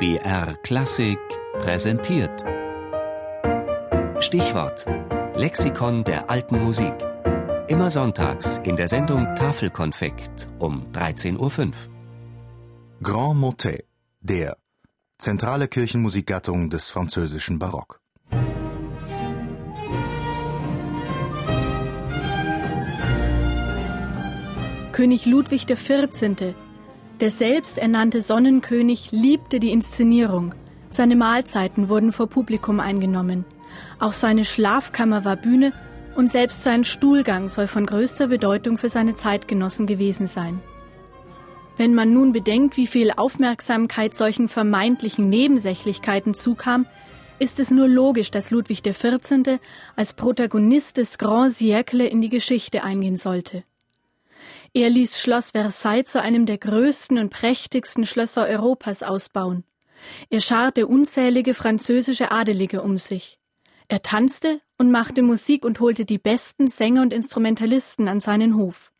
BR Klassik präsentiert. Stichwort: Lexikon der alten Musik. Immer sonntags in der Sendung Tafelkonfekt um 13.05 Uhr. Grand Motet, der zentrale Kirchenmusikgattung des französischen Barock. König Ludwig XIV., der selbsternannte Sonnenkönig, liebte die Inszenierung. Seine Mahlzeiten wurden vor Publikum eingenommen. Auch seine Schlafkammer war Bühne und selbst sein Stuhlgang soll von größter Bedeutung für seine Zeitgenossen gewesen sein. Wenn man nun bedenkt, wie viel Aufmerksamkeit solchen vermeintlichen Nebensächlichkeiten zukam, ist es nur logisch, dass Ludwig XIV. als Protagonist des Grand Siècle in die Geschichte eingehen sollte. Er ließ Schloss Versailles zu einem der größten und prächtigsten Schlösser Europas ausbauen. Er scharte unzählige französische Adelige um sich. Er tanzte und machte Musik und holte die besten Sänger und Instrumentalisten an seinen Hof.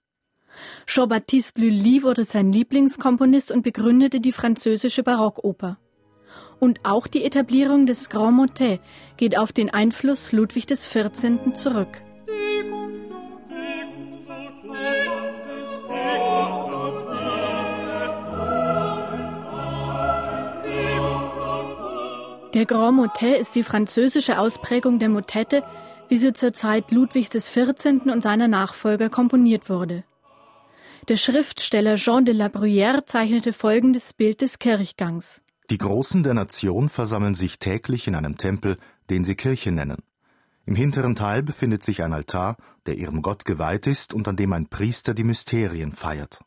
Jean-Baptiste Lully wurde sein Lieblingskomponist und begründete die französische Barockoper. Und auch die Etablierung des Grand Motet geht auf den Einfluss Ludwig XIV. zurück. Der Grand Motet ist die französische Ausprägung der Motette, wie sie zur Zeit Ludwigs XIV. und seiner Nachfolger komponiert wurde. Der Schriftsteller Jean de la Bruyère zeichnete folgendes Bild des Kirchgangs. Die Großen der Nation versammeln sich täglich in einem Tempel, den sie Kirche nennen. Im hinteren Teil befindet sich ein Altar, der ihrem Gott geweiht ist und an dem ein Priester die Mysterien feiert.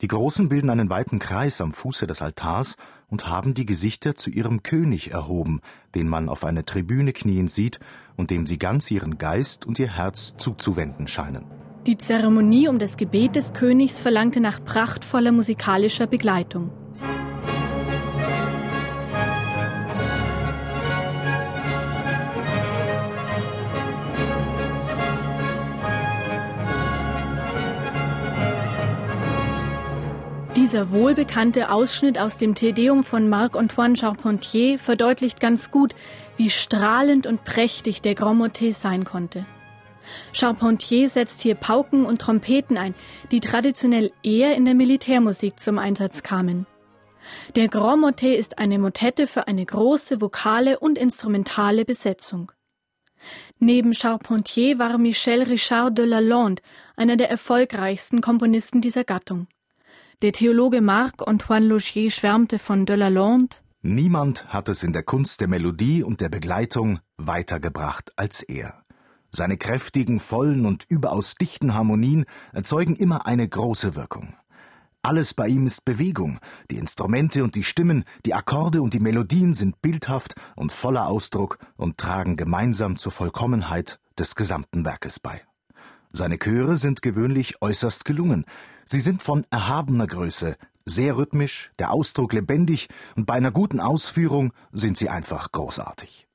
Die Großen bilden einen weiten Kreis am Fuße des Altars und haben die Gesichter zu ihrem König erhoben, den man auf einer Tribüne knien sieht und dem sie ganz ihren Geist und ihr Herz zuzuwenden scheinen. Die Zeremonie um das Gebet des Königs verlangte nach prachtvoller musikalischer Begleitung. Dieser wohlbekannte Ausschnitt aus dem Tedeum von Marc-Antoine Charpentier verdeutlicht ganz gut, wie strahlend und prächtig der Grand Motet sein konnte. Charpentier setzt hier Pauken und Trompeten ein, die traditionell eher in der Militärmusik zum Einsatz kamen. Der Grand Motet ist eine Motette für eine große vokale und instrumentale Besetzung. Neben Charpentier war Michel Richard de Lalande einer der erfolgreichsten Komponisten dieser Gattung. Der Theologe Marc-Antoine Logier schwärmte von de Lalande. Niemand hat es in der Kunst der Melodie und der Begleitung weitergebracht als er. Seine kräftigen, vollen und überaus dichten Harmonien erzeugen immer eine große Wirkung. Alles bei ihm ist Bewegung, die Instrumente und die Stimmen, die Akkorde und die Melodien sind bildhaft und voller Ausdruck und tragen gemeinsam zur Vollkommenheit des gesamten Werkes bei. Seine Chöre sind gewöhnlich äußerst gelungen. Sie sind von erhabener Größe, sehr rhythmisch, der Ausdruck lebendig und bei einer guten Ausführung sind sie einfach großartig.